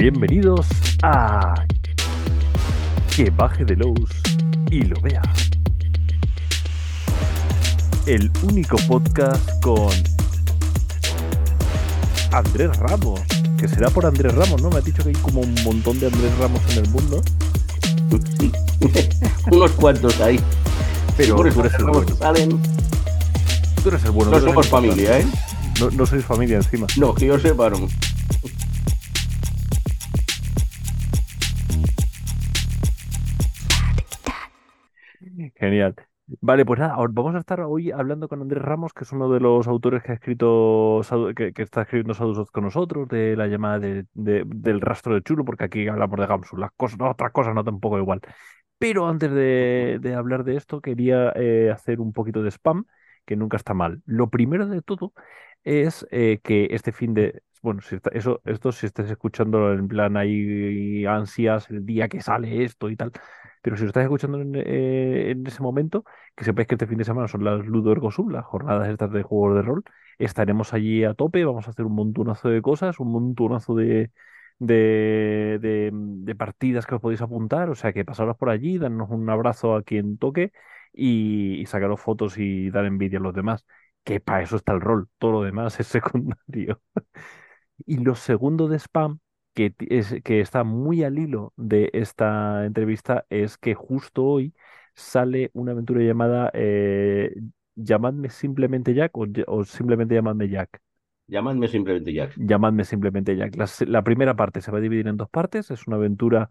Bienvenidos a Que baje de Lowe's y lo vea. El único podcast con Andrés Ramos. Que será por Andrés Ramos, ¿no? Me ha dicho que hay como un montón de Andrés Ramos en el mundo. Unos cuantos ahí. Pero Por tú eso eres el Ramos bueno. salen. Tú eres el bueno. No somos familia, ¿eh? No, no sois familia encima. No, que yo sepa, no. Genial. Vale, pues nada, vamos a estar hoy hablando con Andrés Ramos, que es uno de los autores que ha escrito, que, que está escribiendo Sadusot con nosotros, de la llamada de, de- del rastro de Chulo, porque aquí hablamos de Gamsu, las cosas, no, otras cosas no tampoco igual. Pero antes de, de hablar de esto, quería eh, hacer un poquito de spam, que nunca está mal. Lo primero de todo es eh, que este fin de, bueno, si está- eso, esto si estés escuchando en plan ahí ansias el día que sale esto y tal, pero si lo estás escuchando en, eh, en ese momento, que sepáis que este fin de semana son las Ludo Ergo Sum, las jornadas estas de juegos de rol. Estaremos allí a tope, vamos a hacer un montonazo de cosas, un montonazo de, de, de, de partidas que os podéis apuntar. O sea que pasaros por allí, darnos un abrazo a quien toque y, y sacaros fotos y dar envidia a los demás. Que para eso está el rol, todo lo demás es secundario. Y lo segundo de spam, que, es, que está muy al hilo de esta entrevista, es que justo hoy sale una aventura llamada eh, Llamadme simplemente Jack o, simplemente llamadme Jack. Llamadme simplemente Jack. Llamadme simplemente Jack. La, la primera parte se va a dividir en dos partes. Es una aventura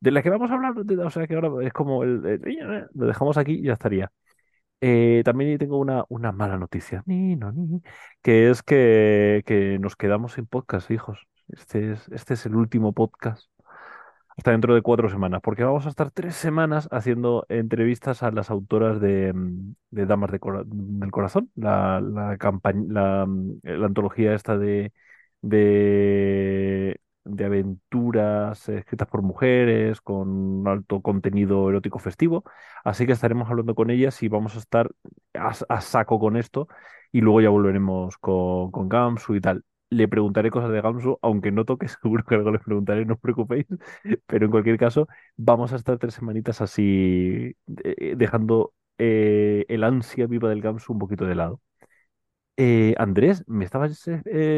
de la que vamos a hablar. de- o sea que ahora es como el, el- lo dejamos aquí y ya estaría. Eh, también tengo una, una mala noticia, ni, no, ni, que es que, que nos quedamos sin podcast, hijos. Este es, este es el último podcast hasta dentro de cuatro semanas, porque vamos a estar tres semanas haciendo entrevistas a las autoras de, mm, de Damas del Corazón, la, la, la, mm, la antología esta de, de, de aventuras escritas por mujeres con alto contenido erótico festivo. Así que estaremos hablando con ellas y vamos a estar a, a saco con esto y luego ya volveremos con, con Gamsu y tal. Le preguntaré cosas de Gamsu, aunque no toque, seguro que algo les preguntaré, no os preocupéis. Pero en cualquier caso, vamos a estar tres semanitas así, eh, dejando eh, el ansia viva del Gamsu un poquito de lado. Eh, Andrés, me estabas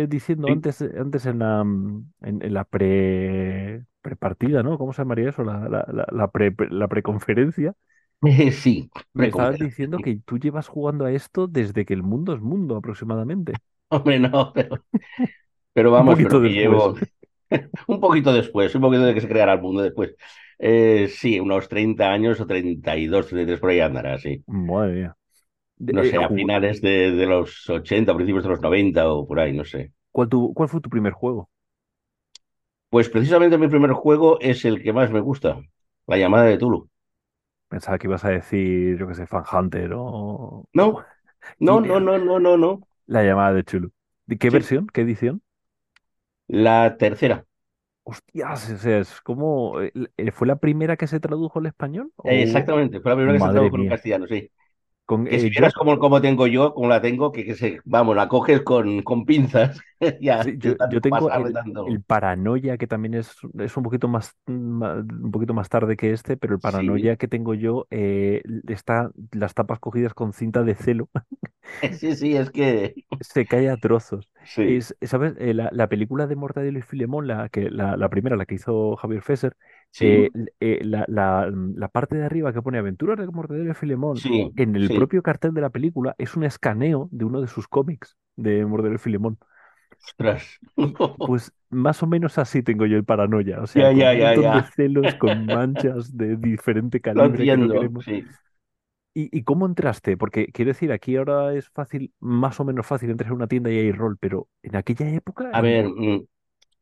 diciendo Sí. antes, antes en la, en, en la pre, prepartida, ¿no? ¿Cómo se llamaría eso? La, la, la, la pre, la preconferencia. sí, Me estabas diciendo que tú llevas jugando a esto desde que el mundo es mundo, aproximadamente. Hombre, no, pero, pero Un vamos, poquito pero llevo un poquito después, un poquito de que se creara el mundo después. Eh, sí, unos 30 años o 32, 33 por ahí andará, sí. Madre mía. De- No eh, sé, a ju- finales de, de los 80, principios de los 90 o por ahí, no sé. ¿cuál, tu- cuál fue tu primer juego? Pues precisamente mi primer juego es el que más me gusta, La llamada de Tulu. Pensaba que ibas a decir, yo qué sé, Fan Hunter o No, no, no, no, no, no, no. La llamada de Chulu. ¿De qué Sí, versión? ¿Qué edición? la tercera. Hostias, o sea, es como, eh, ¿fue la primera que se tradujo al español? Eh, ¿O Exactamente, fue la primera que se tradujo mía? castellano, sí. Con, Que si eh, yo, vieras cómo, cómo tengo yo, cómo la tengo, que, que se, vamos, la coges con, con pinzas, ya, sí, yo, yo tengo el, Paranoia, que también es, es un poquito más, un poquito más tarde que este, pero el Sí, Paranoia que tengo yo eh, está las tapas cogidas con cinta de celo, sí, sí, es que se cae a trozos. sí, Es, ¿sabes? Eh, la, la película de Mortadelo y Filemón, la, que, la, la primera, la que hizo Javier Fesser, sí, eh, eh, la, la- la parte de arriba que pone Aventuras de Mortadelo y Filemón, sí, en el sí. propio cartel de la película, es un escaneo de uno de sus cómics de Mortadelo y Filemón. Ostras. Pues más o menos así tengo yo el paranoia, o sea, Ya, ya, un ya, montón de celos, con manchas de diferente Lo calibre no entiendo, sí. ¿Y, y cómo entraste? Porque quiero decir, aquí ahora es fácil, más o menos fácil entrar en una tienda y hay rol, pero en aquella época, A ver, mm,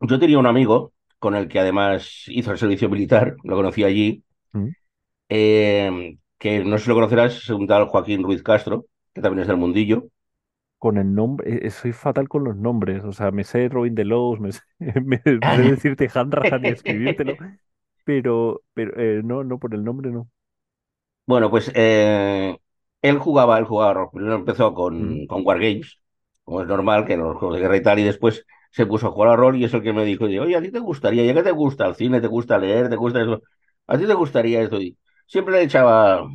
yo tenía un amigo con el que además hizo el servicio militar, lo conocí allí, ¿Mm? eh, que no sé si lo conocerás, es un tal Joaquín Ruiz Castro, que también es del mundillo. con el nombre, eh, eh, soy fatal con los nombres, o sea, me sé Robin Delos, me sé, me sé decirte Hanrahan y escribírtelo, pero, pero eh, no, no, por el nombre no. Bueno, pues eh, él jugaba, él jugaba. Primero empezó ¿Mm? con, con Wargames, como es normal, que en los juegos de guerra y tal, y después se puso a jugar a rol y es el que me dijo, oye, ¿a ti te gustaría? ¿Ya que te gusta el cine, te gusta leer, te gusta eso? ¿A ti te gustaría esto? Y siempre le echaba...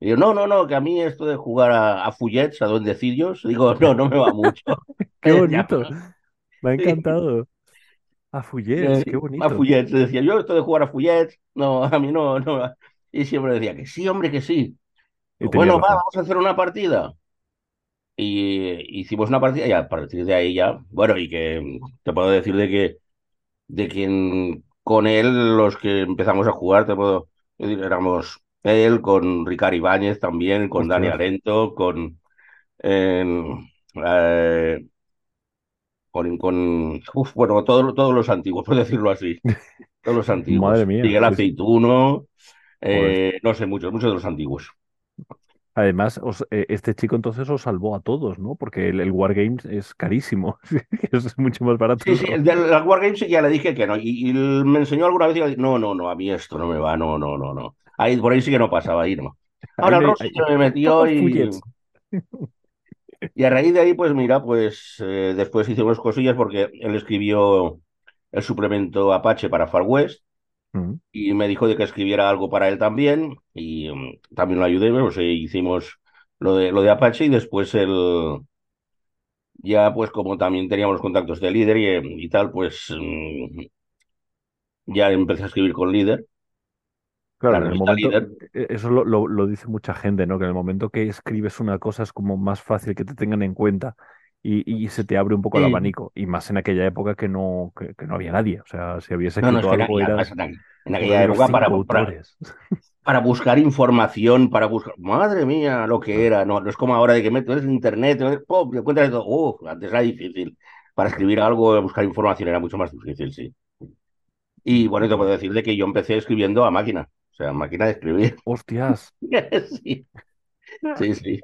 Y yo, no, no, no, que a mí esto de jugar a, a Fullets, a duendecillos, digo, no, no me va mucho. Qué bonito. Me ha encantado. A Fullets, qué Eh, a bonito. Fullets, decía, yo esto de jugar a Fullets, no, a mí no, no. Y siempre decía que sí, hombre, que sí. Y bueno, va, vamos a hacer una partida. Y hicimos una partida y a partir de ahí ya, bueno, y que te puedo decir de que, de que en- con él los que empezamos a jugar, te puedo decir, éramos él, con Ricard Ibáñez también, con Dani Arento, con, em, eh, con, con uf, bueno, todos, todos los antiguos, por decirlo así, todos los madre antiguos. mía. Miguel. Aceituno, eh, no sé, muchos, muchos de los antiguos. Además, os- eh, este chico entonces os salvó a todos, ¿no? Porque el, el Wargames es carísimo. Es mucho más barato Sí, el sí, el de la Wargames ya le dije que no. Y, y me enseñó alguna vez y le dije, no, no, no, a mí esto no me va, no, no, no, no. Ahí, por ahí sí que no pasaba, ahí no. Ahora el Rossi me metió el y, y a raíz de ahí, pues mira, pues eh, después hicimos cosillas porque él escribió el suplemento Apache para Far West Y me dijo de que escribiera algo para él también y mm, también lo ayudé, pues eh, hicimos lo de, lo de Apache y después el, ya pues como también teníamos los contactos de líder y, y tal, pues mm, ya empecé a escribir con líder, la Claro, en el momento, líder. e- eso lo, lo- lo dice mucha gente, ¿no? Que en el momento que escribes una cosa es como más fácil que te tengan en cuenta y, y se te abre un poco el abanico. Y más en aquella época que no, que, que no había nadie. O sea, si habías No, no, es escrito que algo además eras en, aquella época para, para, autores. para buscar información, para buscar, madre mía, lo que era, no, no es como ahora de que metes en internet, te encuentras todo, ¡Uf! antes era difícil. Para escribir algo, buscar información era mucho más difícil, sí. Y bueno, te puedo decir de que yo empecé escribiendo a máquina, o sea, máquina de escribir. Hostias. Sí, sí, sí.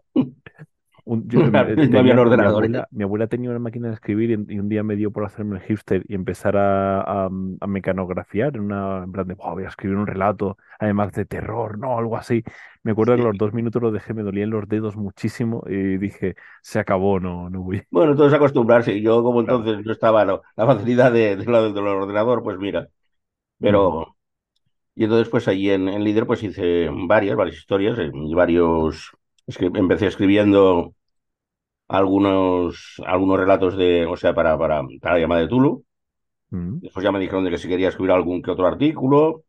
Un- yo, No tenía, habían mi abuela, mi abuela tenía una máquina de escribir y, un y un día me dio por hacerme el hipster y empezar a, a, a mecanografiar en una, en plan de, "Buah, voy a escribir un relato, además de terror, ¿no? Algo así. Me acuerdo que Sí. los dos minutos lo dejé, me dolían los dedos muchísimo y dije, se acabó, no, no voy. Bueno, todo es acostumbrarse. Yo, como Claro. entonces no estaba no, la facilidad de, de lo- del ordenador, pues mira. Pero, y entonces, pues allí en, en Líder, pues hice varias, varias historias eh, y varios. Es que empecé escribiendo algunos, algunos relatos de, o sea, para, para, para la llamada de Tulu. ujú, Después ya me dijeron de que si quería escribir algún que otro artículo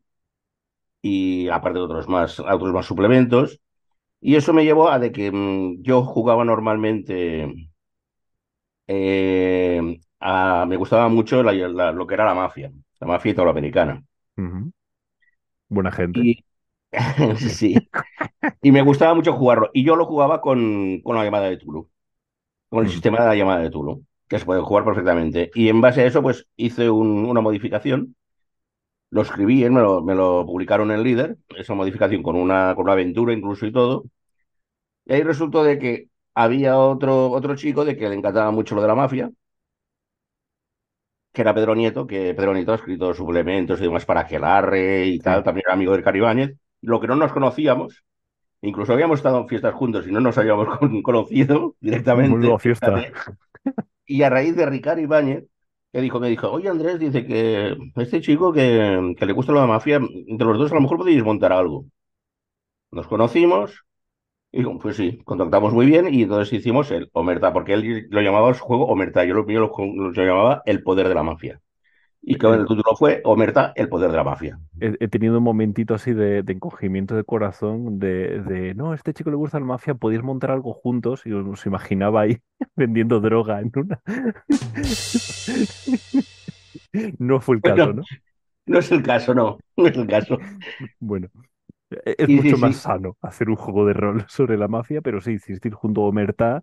y aparte de otros más, otros más suplementos. Y eso me llevó a de que mm, yo jugaba normalmente. eh, a- me gustaba mucho la- la- lo que era la mafia, la mafia italoamericana. Buena gente. Y sí, y me gustaba mucho jugarlo. Y yo lo jugaba con, con la llamada de Tulu, con el Mm, sistema de la llamada de Tulu, que se puede jugar perfectamente. Y en base a eso, pues hice un- una modificación, lo escribí, me lo, me lo publicaron en Líder, esa modificación con una, con una aventura incluso y todo. Y ahí resultó de que había otro, otro chico de que le encantaba mucho lo de la mafia, que era Pedro Nieto, que Pedro Nieto ha escrito suplementos y demás para Aquelarre y tal, también era amigo del Caribáñez. Lo que no nos conocíamos, incluso habíamos estado en fiestas juntos y no nos habíamos con- conocido directamente, fiesta. Y a raíz de Ricardo Ibáñez, que dijo, me dijo, oye Andrés, dice que este chico que, que le gusta la mafia, entre los dos a lo mejor podéis montar algo. Nos conocimos y pues sí, contactamos muy bien y entonces hicimos el Omerta, porque él lo llamaba su juego Omerta, yo lo, yo lo, lo llamaba El Poder de la Mafia. Y que Eh, el título fue Omerta, El Poder de la Mafia. He, he tenido un momentito así de, de encogimiento de corazón, de, de, no, a este chico le gusta la mafia, podéis montar algo juntos y os imaginaba ahí vendiendo droga en una... No fue el caso, ¿no? no es el caso, no, no es el caso. Bueno, e- es sí, mucho más sí, sano hacer un juego de rol sobre la mafia, pero sí, existir junto a Omerta,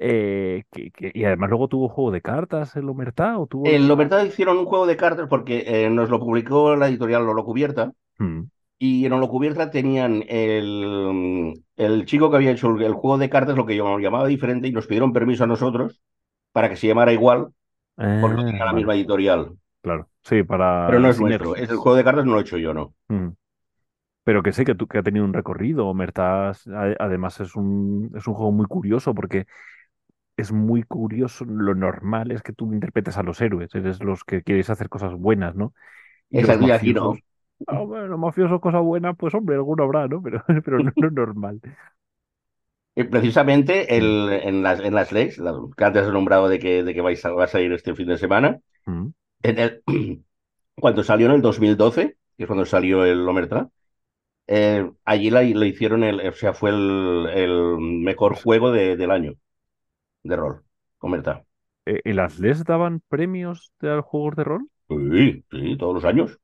eh, que, que- y además luego tuvo juego de cartas el Omerta, o tuvo en alguna... Omerta hicieron un juego de cartas porque eh, nos lo publicó la editorial Lolo Cubierta Mm, y en Lolo Cubierta tenían el, el chico que había hecho el, el juego de cartas, lo que yo llamaba diferente, y nos pidieron permiso a nosotros para que se llamara igual porque lo Ah, tenía la vale, misma editorial. claro, sí, Pero no para es nuestro, es el juego de cartas no lo he hecho yo, ¿no? Mm. Pero que sí, que, tú, que ha tenido un recorrido. Omerta, a- además, es un, es un juego muy curioso porque es muy curioso, lo normal es que tú interpretes a los héroes, eres los que quieres hacer cosas buenas, ¿no? Y Esa día aquí no. ah, bueno, los mafiosos cosas buenas, pues hombre, alguno habrá, ¿no? Pero, pero no es normal. Eh, Precisamente el, en las, en las leyes, que antes he nombrado de que, de que vais a, va a salir este fin de semana, mm. en el- cuando salió en el 2012, que es cuando salió el Omerta, eh, allí la, le hicieron el, o sea, fue el, el mejor juego de- del año de rol, Omerta. Eh, ¿En las LES daban premios de a juegos de rol? Sí, sí, todos los años.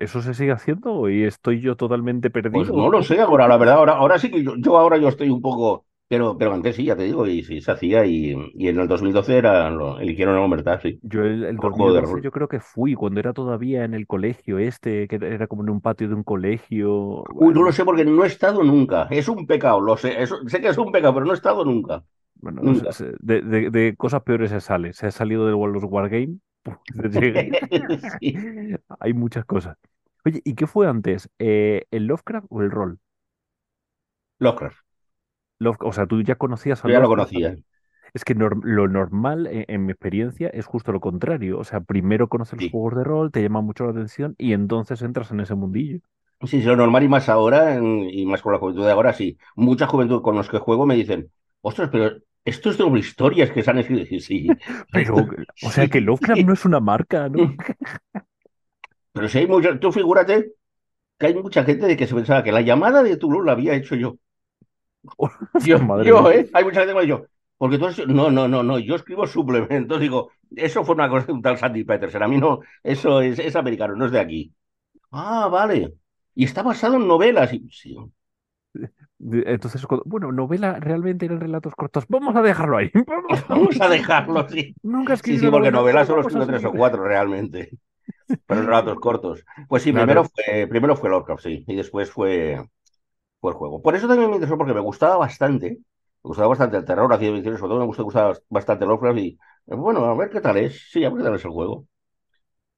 ¿Eso se sigue haciendo y estoy yo totalmente Pues perdido? no lo sé ahora, la verdad, ahora, ahora sí que yo, yo ahora yo estoy un poco, pero, pero antes sí, ya te digo, y sí se hacía, y, y en el 2012 era, lo, eligieron el Omerta, sí, Yo el, el mejor juego de 2012 rol. yo creo que fui cuando era todavía en el colegio este, que era como en un patio de un colegio. Uy, no lo sé porque no he estado nunca. Es un pecado, lo sé. Sé que es un pecado, pero no he estado nunca. Bueno, se- de, de- de cosas peores se sale. Se ha salido de los Wargame, puf, se llega- Sí. hay muchas cosas. Oye, ¿y qué fue antes? Eh, ¿el Lovecraft o el rol? Lovecraft. Love- o sea, tú ya conocías a Yo ya lo conocía. Es que lo normal, en, en mi experiencia, es justo lo contrario. O sea, primero conoces los juegos de rol, te llama mucho la atención y entonces entras en ese mundillo. Sí, sí, lo normal y más ahora, en- y más con la juventud de ahora, sí. Mucha juventud con los que juego me dicen, ostras, pero esto es de historias que se han escrito. Sí, Pero, o sea, que Lovecraft no es una marca, ¿no? Pero si hay mucha, tú figúrate que hay mucha gente de que se pensaba que la llamada de Tulu la había hecho yo. Yo, Madre yo. ¿eh? Hay mucha gente que me ha dicho, porque tú has... No, no, no, no, yo escribo suplementos. Digo, eso fue una cosa de un tal Sandy Peterson. A mí no, eso es, es americano, no es de aquí. Ah, vale. Y está basado en novelas. Y, sí. Entonces, bueno, novela realmente eran relatos cortos. Vamos a dejarlo ahí. Vamos. Vamos a dejarlo, sí. Nunca Sí, escribí sí, una porque novela, novelas solo escribo tres o cuatro realmente, pero relatos cortos. Pues sí, Claro. primero fue, primero fue Lovecraft, sí, y después fue, fue el juego. Por eso también me interesó, porque me gustaba bastante, me gustaba bastante el terror, la ciencia ficción, sobre todo me gustaba, bastante Lovecraft, y bueno, a ver qué tal es, sí, a ver qué tal es el juego.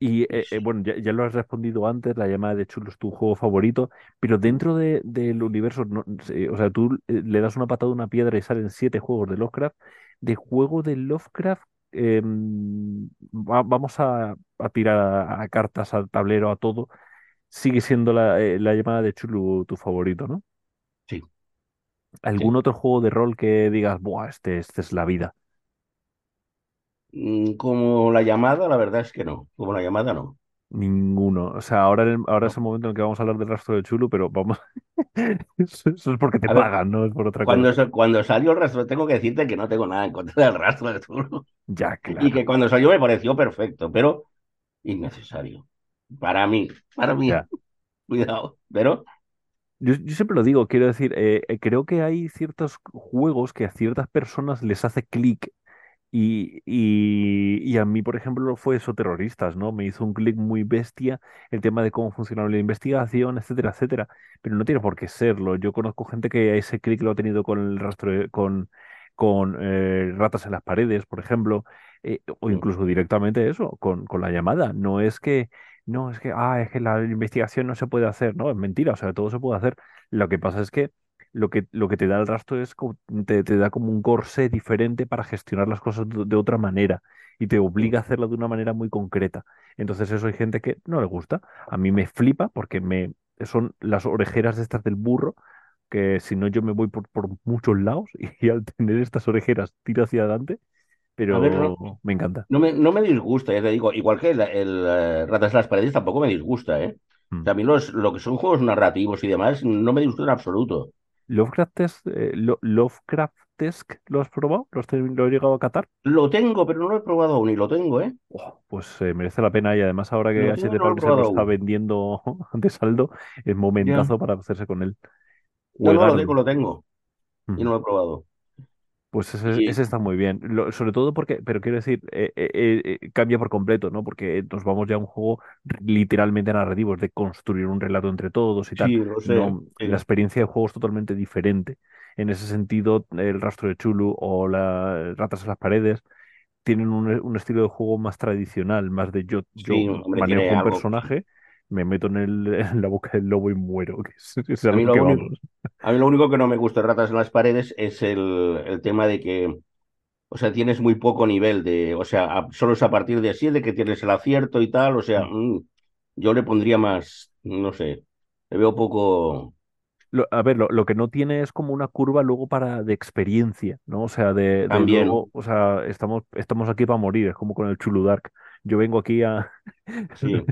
Y eh, eh, bueno, ya, ya lo has respondido antes, la llamada de Chulo es tu juego favorito, pero dentro de, del universo, no- eh, o sea, tú eh, le das una patada a una piedra y salen siete juegos de Lovecraft. De juego de Lovecraft, em, va- vamos a, a tirar a, a cartas, al tablero, a todo. Sigue siendo la, la llamada de Chulu tu favorito, ¿no? Sí, ¿Algún sí. otro juego de rol que digas, buah, este, este es la vida? Mm, Como la llamada, la verdad es que no, como la llamada no. Ninguno. O sea, ahora, el- ahora es el momento en el que vamos a hablar del rastro de Chulu, pero vamos. Eso, eso es porque te A ver, pagan, no es por otra cosa. cuando, cuando salió el rastro, tengo que decirte que no tengo nada en contra del rastro de Tulu, Ya, y claro. que cuando salió me pareció perfecto, pero innecesario. Para mí, para mí, Ya. cuidado, pero Yo, yo siempre lo digo, quiero decir, eh, eh, creo que hay ciertos juegos que a ciertas personas les hace clic y, y, y a mí, por ejemplo, fue eso, terroristas, ¿no? Me hizo un clic muy bestia el tema de cómo funcionaba la investigación, etcétera, etcétera. Pero no tiene por qué serlo. Yo conozco gente que ese clic lo ha tenido con el rastro, con, con eh, ratas en las paredes, por ejemplo, eh, o mm, incluso directamente eso, con, con la llamada. No es que, no, es que, ah, es que la investigación no se puede hacer, no, es mentira, o sea, todo se puede hacer. Lo que pasa es que lo que, lo que te da el rastro es como, te, te da como un corsé diferente para gestionar las cosas de, de otra manera y te obliga a hacerlo de una manera muy concreta. Entonces eso hay gente que no le gusta. A mí me flipa porque me son las orejeras de estas del burro, que si no yo me voy por, por muchos lados y, al tener estas orejeras tiro hacia adelante, A ver, no, pero me encanta. no me, no me disgusta, ya te digo, igual que el, el, eh, Ratas en las paredes tampoco me disgusta, ¿eh? O Mm. sea, a mí los, lo que son juegos narrativos y demás no me disgusta en absoluto. Lovecraft, eh, Lo- ¿lo has probado? ¿Lo has, ten- lo has llegado a catar? Lo tengo, pero no lo he probado aún y lo tengo, ¿eh? Oh, pues eh, merece la pena y además ahora que HD no lo lo está aún. vendiendo de saldo, es momentazo para hacerse con él. No, no, lo tengo, lo tengo y no lo he probado. Pues ese, está muy bien. Lo- sobre todo porque, pero quiero decir, eh, eh, eh, cambia por completo, ¿no? Porque nos vamos ya a un juego literalmente narrativo, es de construir un relato entre todos y tal. sí, lo sé, No, la experiencia de juego es totalmente diferente. En ese sentido, el rastro de Chulu o la Ratas en las paredes tienen un, un estilo de juego más tradicional, más de yo, yo hombre, manejo un algo. personaje, me meto en, el, en la boca del lobo y muero, que es, es a A mí lo lo que único, vamos. A mí lo único que no me gusta de Ratas en las paredes es el, el tema de que O sea, tienes muy poco nivel de, o sea, a- solo es a partir de 7 que tienes el acierto y tal, o sea, Mm. mm, yo le pondría más, no sé, le veo poco Lo- a ver, lo, lo que no tiene es como una curva luego para de experiencia, ¿no? O sea, de, de luego, también, o sea, estamos, estamos aquí para morir, es como con el Chulu Dark. Yo vengo aquí a... sí,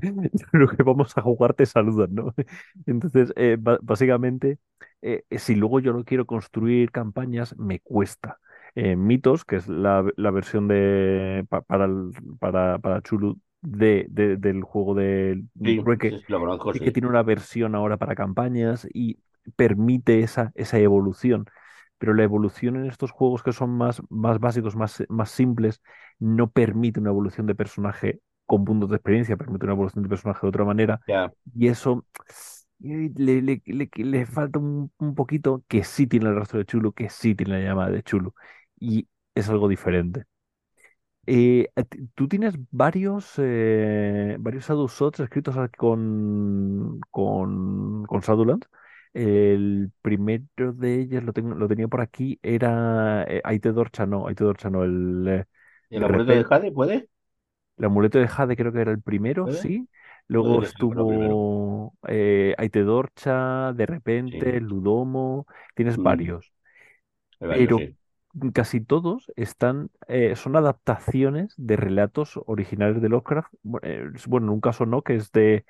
Lo que vamos a jugar te saludan, ¿no? Entonces, eh, básicamente, eh, si luego yo no quiero construir campañas, me cuesta. Eh, Mitos, que es la, la versión de, pa- para, el- para, para Chulu de, de- del juego de sí, conozco, que sí, tiene una versión ahora para campañas y permite esa, esa evolución. Pero la evolución en estos juegos que son más, más básicos, más, más simples, no permite una evolución de personaje con puntos de experiencia, permite una evolución de personaje de otra manera. ya, Y eso le, le, le- le falta un, un poquito que sí tiene el rastro de Chulo, que sí tiene la llamada de Chulo. Y es algo diferente. Eh, tú tienes varios, eh, varios Shadow Shots escritos a- con, con, con Shadowlands. El primero de ellos lo, tengo, lo tenía por aquí, era eh, Aite Dorcha, no, Aite Dorcha no, el eh, ¿El de amuleto de Jade puede? el amuleto de Jade creo que era el primero, ¿Puede? sí. Luego estuvo eh, Aite Dorcha, de repente, sí, Ludomo, tienes mm, varios pero sí, casi todos están, eh, son adaptaciones de relatos originales de Lovecraft. Eh, Bueno, en un caso no, que es de,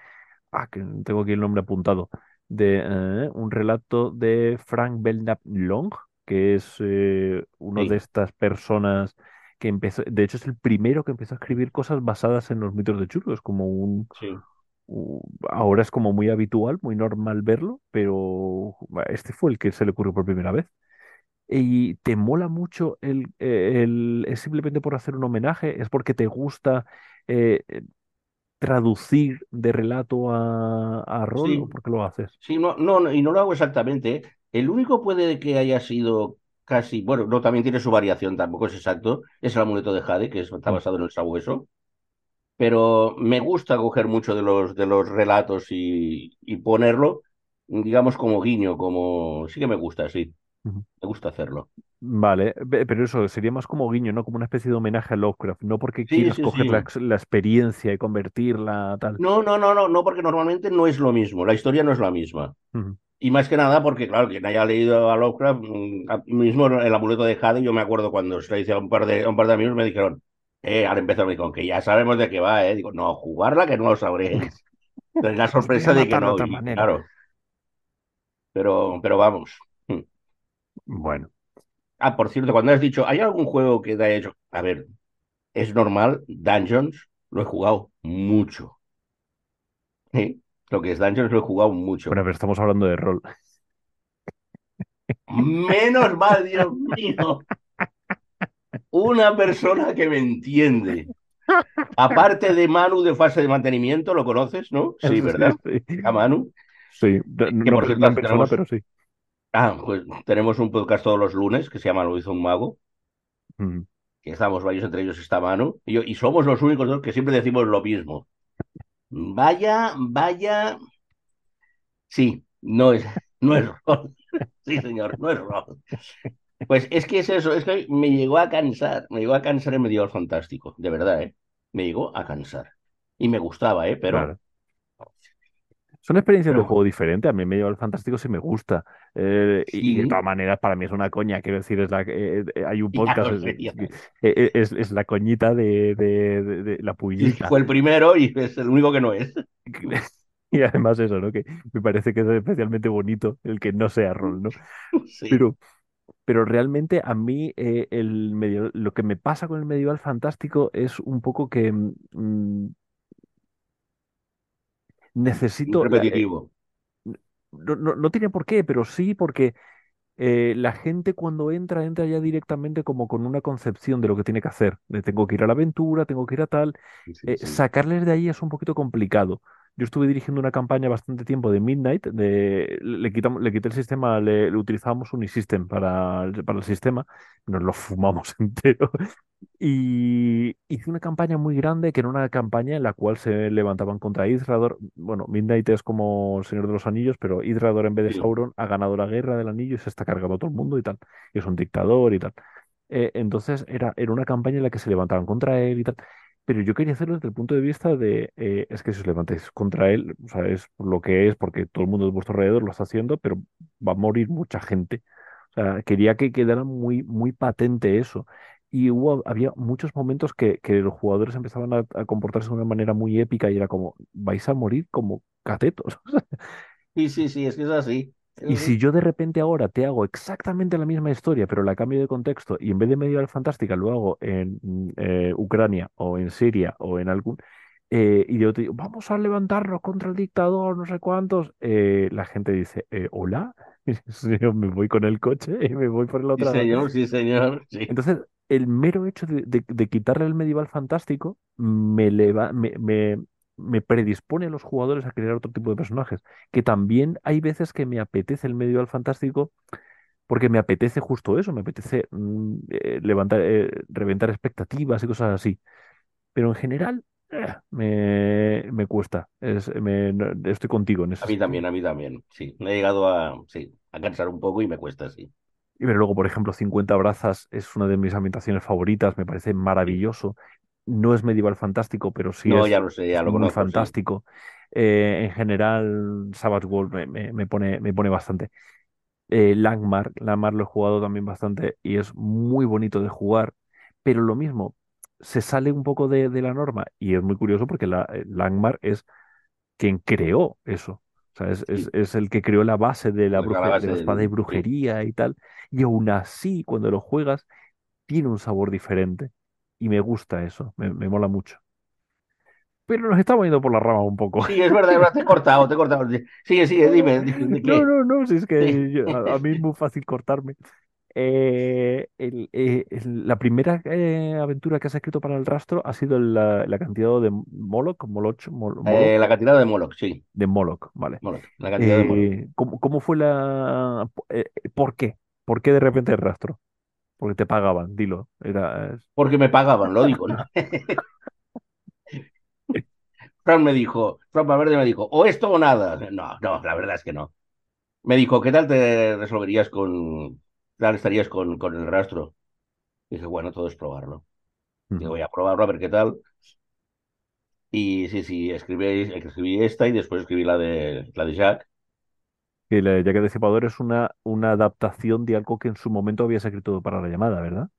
ah, que tengo aquí el nombre apuntado, de eh, un relato de Frank Belknap Long, que es eh, uno de sí, estas personas que empezó, de hecho es el primero que empezó a escribir cosas basadas en los mitos de Cthulhu, es como un, sí, ahora es como muy habitual, muy normal verlo, pero este fue el que se le ocurrió por primera vez. Y te mola mucho el, eh, el- es simplemente por hacer un homenaje, es porque te gusta eh, traducir de relato a, a rol o sí, por qué lo haces. sí, no, no, no, y no lo hago exactamente, ¿eh? El único puede que haya sido casi, bueno, no, también tiene su variación, tampoco es exacto, es el amuleto de Jade, que es- está Mm, basado en el sabueso. pero me gusta coger mucho de los, de los relatos y, y ponerlo, digamos, como guiño, como... Sí que me gusta, sí. Me gusta hacerlo. Vale, pe- pero eso sería más como guiño, ¿no? Como una especie de homenaje a Lovecraft, no porque Sí, quieras sí, coger la, sí. ex- la experiencia y convertirla tal. No, no, no, no, no, porque normalmente no es lo mismo, la historia no es la misma. Y más que nada porque, claro, quien haya leído a Lovecraft, mm, mismo el amuleto de Jade, yo me acuerdo cuando se lo hice a un par de, a un par de amigos, me dijeron, eh, al empezar me dijeron que ya sabemos de qué va, eh. Digo, no, jugarla que no lo sabréis. La sorpresa de que no, y claro, pero, pero vamos. Bueno, Ah, por cierto, cuando has dicho, ¿hay algún juego que te haya hecho? A ver, es normal, Dungeons lo he jugado mucho. ¿eh? Lo que es Dungeons lo he jugado bueno, mucho. pero estamos hablando de rol. Menos mal, Dios mío, una persona que me entiende. Aparte de Manu de fase de mantenimiento, ¿lo conoces, no? Sí, Sí, ¿verdad? sí. A Manu. Sí, no, Que no cierto persona, tenemos, pero sí. Ah, pues tenemos un podcast todos los lunes que se llama Lo hizo un mago, Ujú. que estamos varios, entre ellos está Manu, y yo, y somos los únicos dos que siempre decimos lo mismo. Vaya, vaya, sí, no es, no es rol. Sí, señor, no es rol. Pues es que es eso, es que me llegó a cansar, me llegó a cansar el medieval fantástico, de verdad, ¿eh? Me llegó a cansar. Y me gustaba, ¿eh? Pero, Claro. Son experiencias de pero juego diferentes. A mí Medieval Fantástico sí me gusta. Eh, y, y de todas maneras, para mí es una coña. Quiero decir, es la, eh, eh, hay un podcast, es, eh, es- es la coñita de, de- de- de la pullita. fue el primero y es el único que no es. Y además eso, ¿no? Que me parece que es especialmente bonito el que no sea rol, ¿no? Sí, Pero, pero realmente a mí eh, el medio, lo que me pasa con el Medieval Fantástico es un poco que mm, necesito... la- eh, repetitivo. no, no no tiene por qué, pero sí porque eh, la gente cuando entra, entra ya directamente como con una concepción de lo que tiene que hacer. De tengo que ir a la aventura, tengo que ir a tal. Sí, Eh, sí, sacarles de ahí es un poquito complicado. Yo estuve dirigiendo una campaña bastante tiempo de Midnight, de, le quitamos, le quité el sistema, le, le utilizábamos Unisystem para, el- para el sistema, nos lo fumamos entero. Y hice una campaña muy grande, que era una campaña en la cual se levantaban contra Izrador. Bueno, Midnight es como el Señor de los Anillos, pero Izrador en vez de Sauron ha ganado la guerra del anillo y se está cargando a todo el mundo y tal. Y es un dictador y tal. Eh, entonces era, era una campaña en la que se levantaban contra él y tal. Pero yo quería hacerlo desde el punto de vista de, eh, es que si os levantáis contra él, es lo que es, porque todo el mundo de vuestro alrededor lo está haciendo, pero va a morir mucha gente. Quería que quedara muy, muy patente eso. Y hubo, había muchos momentos que, que los jugadores empezaban a, a comportarse de una manera muy épica y era como, vais a morir como catetos. Sí, sí, sí, es que es así. Y si yo de repente ahora te hago exactamente la misma historia, pero la cambio de contexto y en vez de medieval fantástica lo hago en mm, eh, Ucrania o en Siria o en algún, eh, y yo te digo, vamos a levantarnos contra el dictador, no sé cuántos, eh, la gente dice, hola, yo me voy con el coche y me voy por la Sí, otra banda. señor, sí, señor. Sí. Entonces, el mero hecho de, de- de quitarle el medieval fantástico me, leva- me, me, me predispone a los jugadores a crear otro tipo de personajes. Que también hay veces que me apetece el medieval fantástico porque me apetece justo eso, me apetece mm, eh, levantar, eh, reventar expectativas y cosas así. Pero en general, eh, me, me cuesta. Es- me- no- estoy contigo en A ese mí también, a mí también. Sí, me he llegado a, sí, a cansar un poco y me cuesta, sí. Y pero luego, por ejemplo, 50 brazas es una de mis ambientaciones favoritas, me parece maravilloso. No es medieval fantástico, pero sí No, es, ya lo sé, es ya lo muy conozco, sí. fantástico. Eh, en general, Savage World me, me- me pone, me pone bastante. Eh, Langmar, Langmar lo he jugado también bastante y es muy bonito de jugar, pero lo mismo, se sale un poco de, de la norma y es muy curioso porque la, eh, Langmar es quien creó eso. O sea, es, es- Sí, es el que creó la base de la, bruje- de la espada y del... Brujería y tal. Y aún así, cuando lo juegas, tiene un sabor diferente. Y me gusta eso, me, me mola mucho. Pero nos estamos yendo por la rama un poco. Sí, es verdad, es verdad, te he cortado, te he cortado. Sigue, sigue, dime, ¿de, de No, no, no, si es Sí. que yo- a, a mí es muy fácil cortarme. Eh, el- eh, el- la primera eh, aventura que has escrito para el rastro ha sido la, la cantidad de Moloch, Moloch, Mol- Moloch, la cantidad de Moloch, sí. de Moloch, vale. Moloch, la cantidad de Moloch. ¿cómo, cómo fue la... ¿por qué? ¿Por qué de repente el rastro? Porque te pagaban, dilo. Era, Porque me pagaban, lo digo, ¿no? Fran me dijo, Fran Valverde me dijo, o esto o nada. No, no, la verdad es que no. Me dijo, ¿qué tal te resolverías con, qué tal estarías con, con el rastro? Dije, bueno, todo es probarlo. Digo, voy a probarlo a ver qué tal. Y sí, sí, escribí, escribí esta y después escribí la de, la de Jack. Que la Jack el Destripador es una, una adaptación de algo que en su momento habías escrito para la llamada, ¿verdad?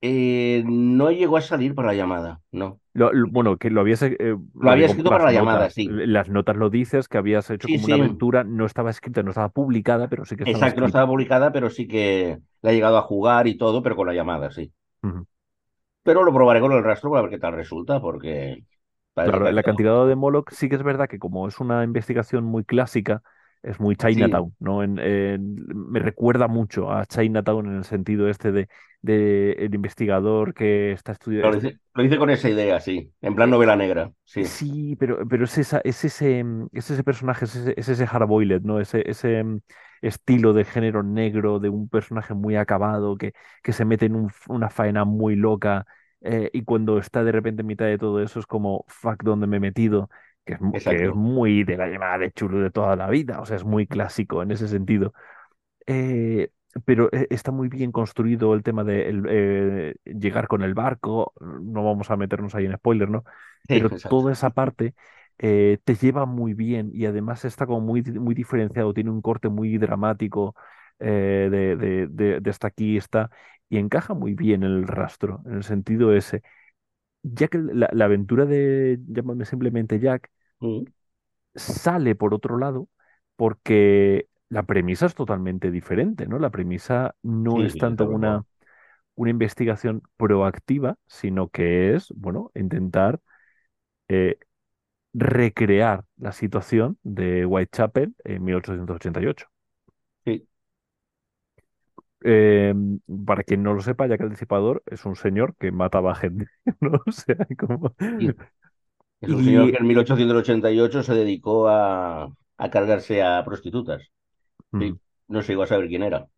Eh, no llegó a salir para la llamada, no. Lo- lo- bueno, que lo habías, eh, eh, Lo había digo escrito para las la llamada, notas. sí. Las notas lo dices que habías hecho Sí, como una sí, aventura, no estaba escrita, no estaba publicada, pero sí que estaba exacto, no escrita. estaba publicada, pero sí que la he llegado a jugar y todo, pero con la llamada, sí. Ujú. Pero lo probaré con el rastro para ver qué tal resulta, porque que Claro, de Moloch sí que es verdad que como es una investigación muy clásica, es muy Sí, Chinatown, ¿no? En- en- me recuerda mucho a Chinatown en el sentido este de, de el investigador que está estudiando. lo hice, lo hice con esa idea, sí, en plan novela negra, sí, sí, pero, pero es, esa, es, ese, es ese personaje, es ese, es ese hardboiled, ¿no? Ese, ese mm, estilo de género negro, de un personaje muy acabado que, que se mete en un- una faena muy loca eh, y cuando está de repente en mitad de todo eso es como, fuck, ¿dónde me he metido? Que es, que muy de la llamada de chulo de toda la vida, o sea, es muy clásico en ese sentido. Eh, pero eh, está muy bien construido el tema de el, eh, llegar con el barco, no vamos a meternos ahí en spoiler, ¿no? Pero toda esa parte eh, te lleva muy bien y además está como muy, muy diferenciado, tiene un corte muy dramático eh, de, de, de, de hasta aquí está y encaja muy bien en el rastro, en el sentido ese. Ya que la, la aventura de, llámame simplemente Jack, Mm, sale por otro lado porque la premisa es totalmente diferente, ¿no? La premisa no Sí, es tanto una, una investigación proactiva, sino que es, bueno, intentar eh, recrear la situación de Whitechapel en 1888. Eh, para quien no lo sepa, Jack el Disipador es un señor que mataba gente, ¿no? O sea, como... sí. Es un señor Y, que en 1888 se dedicó a, a cargarse a prostitutas. mm, Sí, no se llegó a saber quién era.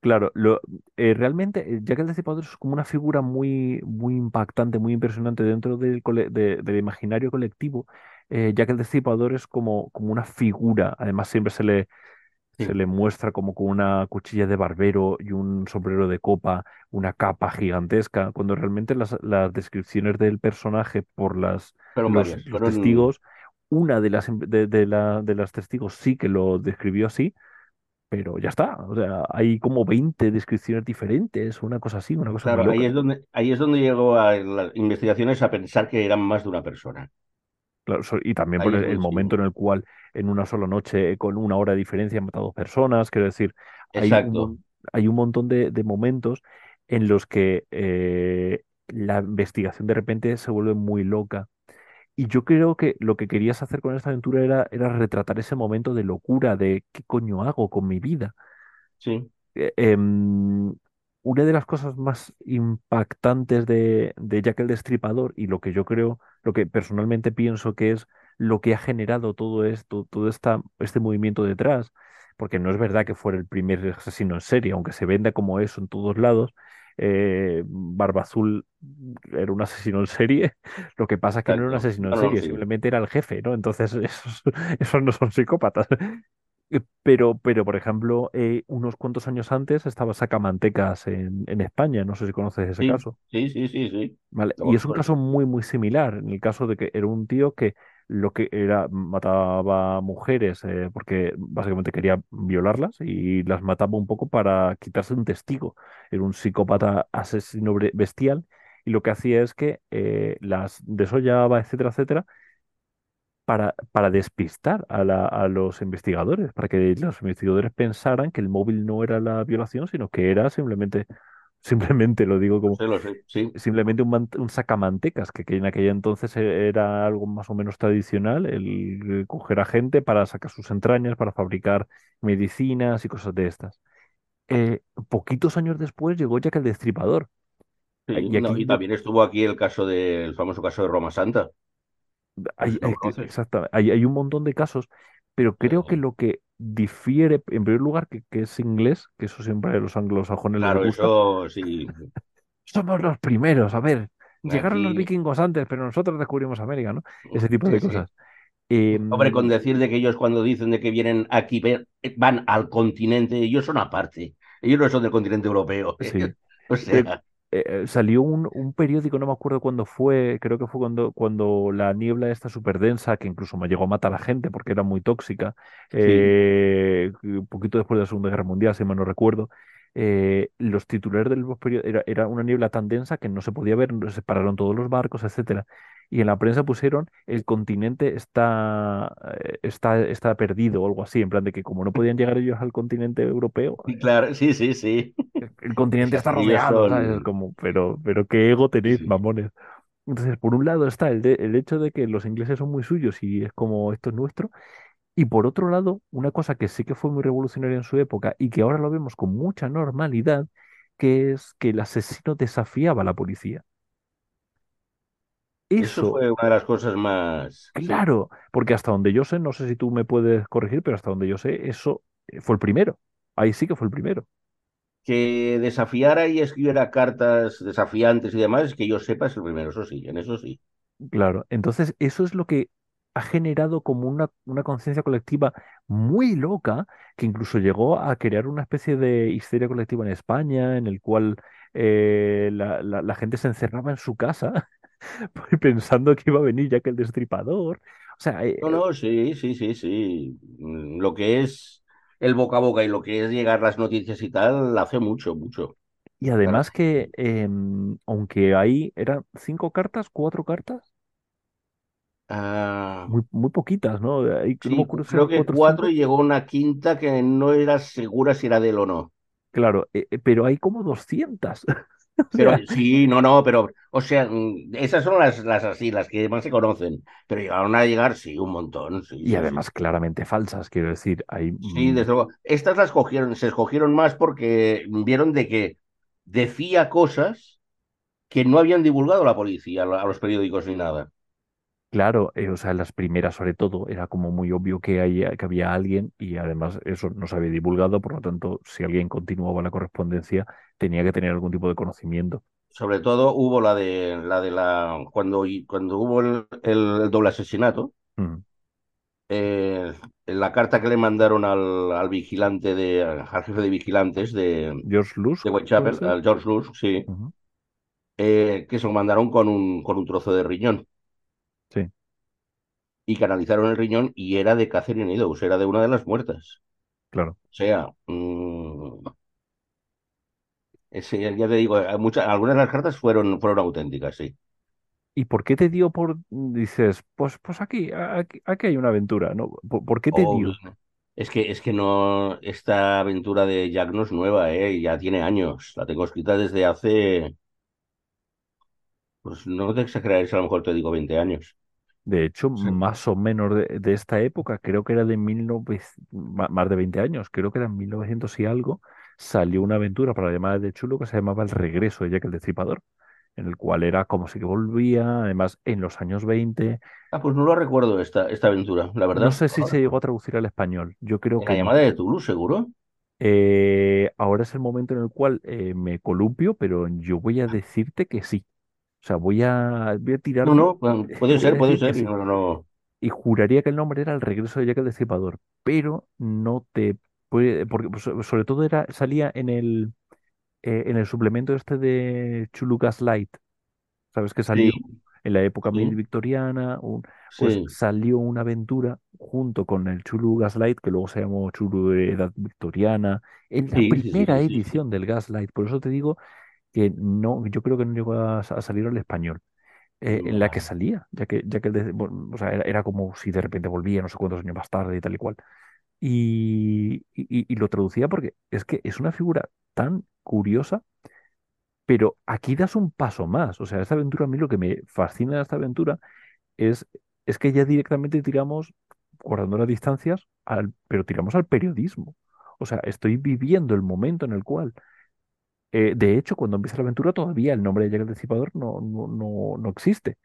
Claro, lo, eh, realmente eh, Jack el Destripador es como una figura muy, muy impactante, muy impresionante dentro del, cole- de- del imaginario colectivo. Eh, Jack el Destripador es como, como una figura, además siempre se le, se le muestra como con una cuchilla de barbero y un sombrero de copa, una capa gigantesca, cuando realmente las, las descripciones del personaje por las, los, varias. los Fueron, testigos, una de las, de, de la, de las testigos sí que lo describió así, pero ya está. O sea, hay como 20 descripciones diferentes, una cosa así, una cosa claro, ahí es donde, ahí es donde llegó a las investigaciones a pensar que eran más de una persona. Claro, y también por el, momento en el cual en una sola noche, con una hora de diferencia, han matado dos personas. Quiero decir, hay un, hay un montón de, de momentos en los que eh, la investigación de repente se vuelve muy loca. Y yo creo que lo que querías hacer con esta aventura era, era retratar ese momento de locura, de qué coño hago con mi vida sí, eh, em, una de las cosas más impactantes de, de Jack el Destripador y lo que yo creo, lo que personalmente pienso que es lo que ha generado todo esto, todo esta, este movimiento detrás, porque no es verdad que fuera el primer asesino en serie, aunque se venda como eso en todos lados. eh, Barba Azul era un asesino en serie, lo que pasa es que no era un asesino en serie, sí. simplemente era el jefe, ¿no? Entonces esos, esos no son psicópatas. Eh, Pero, pero, por ejemplo, eh, unos cuantos años antes estaba Sacamantecas en, en España, no sé si conoces ese Sí, caso, sí, sí, sí, sí. ¿vale? Y es un caso muy, muy similar, en el caso de que era un tío que lo que era, mataba mujeres eh, porque básicamente quería violarlas y las mataba un poco para quitarse un testigo. Era un psicópata asesino bestial y lo que hacía es que eh, las desollaba, etcétera, etcétera para, para despistar a, la- a los investigadores, para que los investigadores pensaran que el móvil no era la violación, sino que era simplemente, simplemente lo digo como, sé, lo sé, sí. simplemente un, un sacamantecas, que, que en aquella entonces e- era algo más o menos tradicional, el coger a gente para sacar sus entrañas, para fabricar medicinas y cosas de estas. Eh, poquitos años después llegó Jack el Destripador. Sí, Y no, aquí y también estuvo aquí el caso del famoso caso de Roma Santa. Hay, lo hay- conoces. exacta- hay, hay un montón de casos, pero creo que Eh, lo que difiere, en primer lugar, que, que es inglés, que eso siempre los anglosajones les claro, gusta, eso sí. somos los primeros, a ver, llegaron los Aquí, vikingos antes, pero nosotros descubrimos América, ¿no? Ese tipo de sí, sí. cosas. Hombre, con Em, decir de que ellos cuando dicen de que vienen aquí, ve- van al continente, ellos son aparte. Ellos no son del continente europeo. sí, O sea, eh, eh, salió un, un periódico, no me acuerdo cuándo fue, creo que fue cuando, cuando la niebla esta súper densa, que incluso me llegó a matar a gente porque era muy tóxica, sí, eh, un poquito después de la Segunda Guerra Mundial, si mal no recuerdo, eh, los titulares del periódico, era, era una niebla tan densa que no se podía ver, se pararon todos los barcos, etcétera. Y en la prensa pusieron el continente está, eh, está, está perdido o algo así, en plan de que como no podían llegar ellos al continente europeo, claro, sí, sí, sí. el continente está rodeado, como, pero, pero qué ego tenéis, sí. mamones. Entonces, por un lado está el, de- el hecho de que los ingleses son muy suyos y es como esto es nuestro. Y por otro lado, una cosa que sí que fue muy revolucionaria en su época y que ahora lo vemos con mucha normalidad, que es que el asesino desafiaba a la policía. Eso Eso, fue una de las cosas más. Claro, porque hasta donde yo sé, no sé si tú me puedes corregir, pero hasta donde yo sé, eso eh, fue el primero. Ahí sí que fue el primero. Que desafiara y escribiera cartas desafiantes y demás, que yo sepa es el primero, eso sí, en eso sí. Claro, entonces eso es lo que ha generado como una, una conciencia colectiva muy loca, que incluso llegó a crear una especie de histeria colectiva en España, en el cual eh, la, la- la gente se encerraba en su casa pensando que iba a venir ya que el Destripador. O sea, No, eh, no, sí, sí, sí, sí. Mm, Lo que es el boca a boca y lo que es llegar las noticias y tal, hace mucho, mucho. y Claro. además que, em, aunque ahí eran cinco cartas, cuatro cartas, Ah, muy, muy poquitas, ¿no? Ahí, no sí, creo que cuatro y llegó una quinta que no era segura si era de él o no. Claro, eh, eh, pero hay como 200. Pero sí, no, no, pero, o sea, mm, esas son las, las así, las que más se conocen. Pero llegaron a llegar, sí, un montón, sí, Y sí, sí. además claramente falsas, quiero decir, hay... Sí, mm, desde luego. Estas las cogieron, se escogieron más porque vieron de que decía cosas que no habían divulgado la policía, a los periódicos ni nada. claro, eh, o sea, las primeras sobre todo, era como muy obvio que, hay- que había alguien y además eso no se había divulgado, por lo tanto, si alguien continuaba la correspondencia, tenía que tener algún tipo de conocimiento. Sobre todo hubo la de la de la cuando, cuando hubo el, el doble asesinato, eh, en la carta que le mandaron al, al vigilante de, al jefe de vigilantes de, George de Lusk, ¿puede Whitechapel, al George Lush, sí, eh, que se lo mandaron con un, con un trozo de riñón Sí, y canalizaron el riñón y era de Catherine Eddowes, era de una de las muertas. claro. O sea, mm, ese, ya te digo, hay muchas, algunas de las cartas fueron, fueron auténticas, sí. ¿Y por qué te dio por, dices, pues, pues aquí, aquí, aquí hay una aventura, ¿no? ¿Por, por qué te dio? es que, es que no, esta aventura de Jack no es nueva, ¿eh? Ya tiene años. La tengo escrita desde hace, pues no te exageraré, si a lo mejor te digo 20 años. De hecho, Sí. más o menos de, de esta época, creo que era de 1900, ma- más de 20 años, creo que era en 1900 y algo, salió una aventura para la llamada de Chulo que se llamaba El regreso de Jack el Destripador, en el cual era como si que volvía, además en los años 20. Ah, pues no lo recuerdo esta, esta aventura, la No verdad. sé si se llegó a traducir al español, yo creo En la que no. llamada de Toulouse, seguro. Eh, ahora es el momento en el cual eh, me columpio, pero yo voy a decirte que sí. O sea, voy a, voy a No, tirarme, no, bueno, puede ser, puede ser. sí. No, no, Y juraría que el nombre era El regreso de Jack el Destripador, pero no te puede, porque pues, so- sobre todo era, salía en el, eh, en el suplemento este de Chulu Gaslight, ¿sabes? Que salió Sí, en la época mil sí, victoriana, un- pues sí, salió una aventura junto con el Chulu Gaslight, que luego se llamó Chulu Edad Victoriana, en la primera edición del Gaslight. Por eso te digo que no, yo creo que no llegó a, a salir al español eh, en la que salía, ya que, ya que el de- bueno, o sea, era, era como si de repente volvía no sé cuántos años más tarde y tal y cual. Y, lo traducía porque es que es una figura tan curiosa, pero aquí das un paso más. O sea, esta aventura, a mí lo que me fascina de esta aventura es, es que ya directamente tiramos, guardando las distancias, al, pero tiramos al periodismo. O sea, estoy viviendo el momento en el cual eh, de hecho, cuando empieza la aventura, todavía el nombre de Jack el no, no, no, no existe.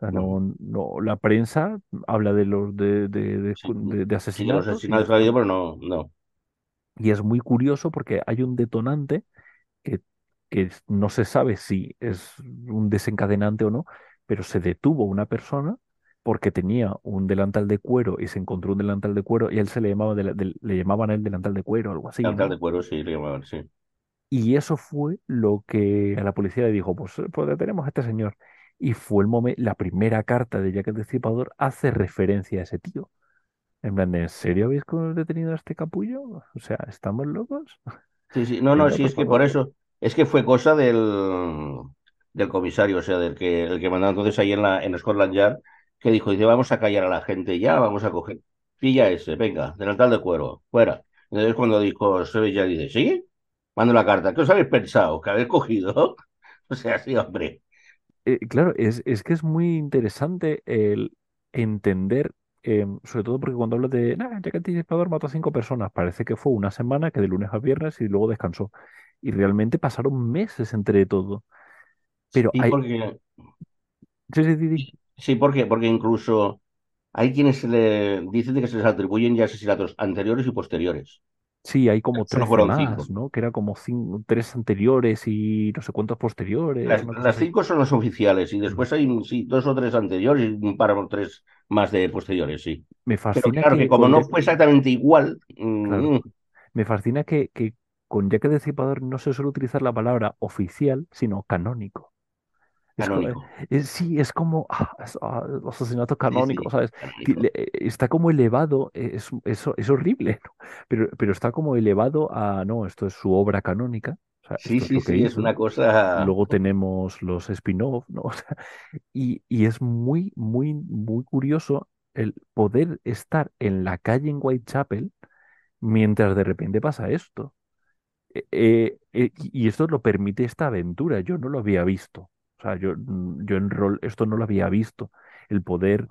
Sea, No, no, no, la prensa habla de los de, de, de sí, de- de sí que los asesinatos y ha habido, pero no, no, Y es muy curioso porque hay un detonante que, que no se sabe si es un desencadenante o no, pero se detuvo una persona porque tenía un delantal de cuero y se encontró un delantal de cuero y a él se le llamaba dela- del- le llamaban él delantal de cuero, algo así, Cantar ¿no? de cuero, sí, le llamaban, sí. Y eso fue lo que a la policía le dijo, pues, pues detenemos a este señor. Y fue el momento, la primera carta de Jack el Destripador hace referencia a ese tío. En plan, ¿en serio habéis detenido a este capullo? O sea, ¿estamos locos? Sí, sí, no, no, sí, es que por eso, es que fue cosa del, del comisario, o sea, del que, el que mandaba entonces ahí en la, en Scotland Yard, que dijo, dice, vamos a callar a la gente ya, vamos a coger, pilla ese, venga, delantal de cuero, fuera. Entonces cuando dijo, se ya dice, ¿sí? Mando la carta, ¿qué os habéis pensado? ¿Que habéis cogido? O sea, sí, hombre, Eh, claro, es, es que es muy interesante el entender, eh, sobre todo porque cuando hablas de, nah, Jack el Destripador mató a cinco personas, parece que fue una semana que de lunes a viernes y luego descansó. Y realmente pasaron meses entre todo. Pero sí, hay... porque, Sí, sí, sí, sí. porque, porque incluso hay quienes se le dicen de que se les atribuyen ya asesinatos anteriores y posteriores. Sí, hay como 13 fueron más, cinco. ¿no? Que era como cin- tres anteriores y no sé cuántos posteriores, Las, cinco son las oficiales y Mm. después hay sí, dos o tres anteriores y un par o tres más de posteriores, sí. Me Pero fascina claro, que que como no fue exactamente igual, claro, mm, me fascina que, que con Jack el Destripador no se suele utilizar la palabra oficial, sino canónico. Eh, canónico. es- sí, es como ah, es- ah, le- canónico. eh, Está como elevado, eh, es, es, es horrible, ¿no? Pero, pero está como elevado a, no, esto es su obra canónica, o sea, Sí, es sí, sí, es una cosa. Luego tenemos los spin-off, ¿no? O sea, y, y es muy, muy, muy curioso el poder estar en la calle en Whitechapel mientras de repente pasa esto. Eh, eh, eh, y y esto lo permite esta aventura. Yo no lo había visto. O sea, yo, mm, yo en rol esto no lo había visto. El poder,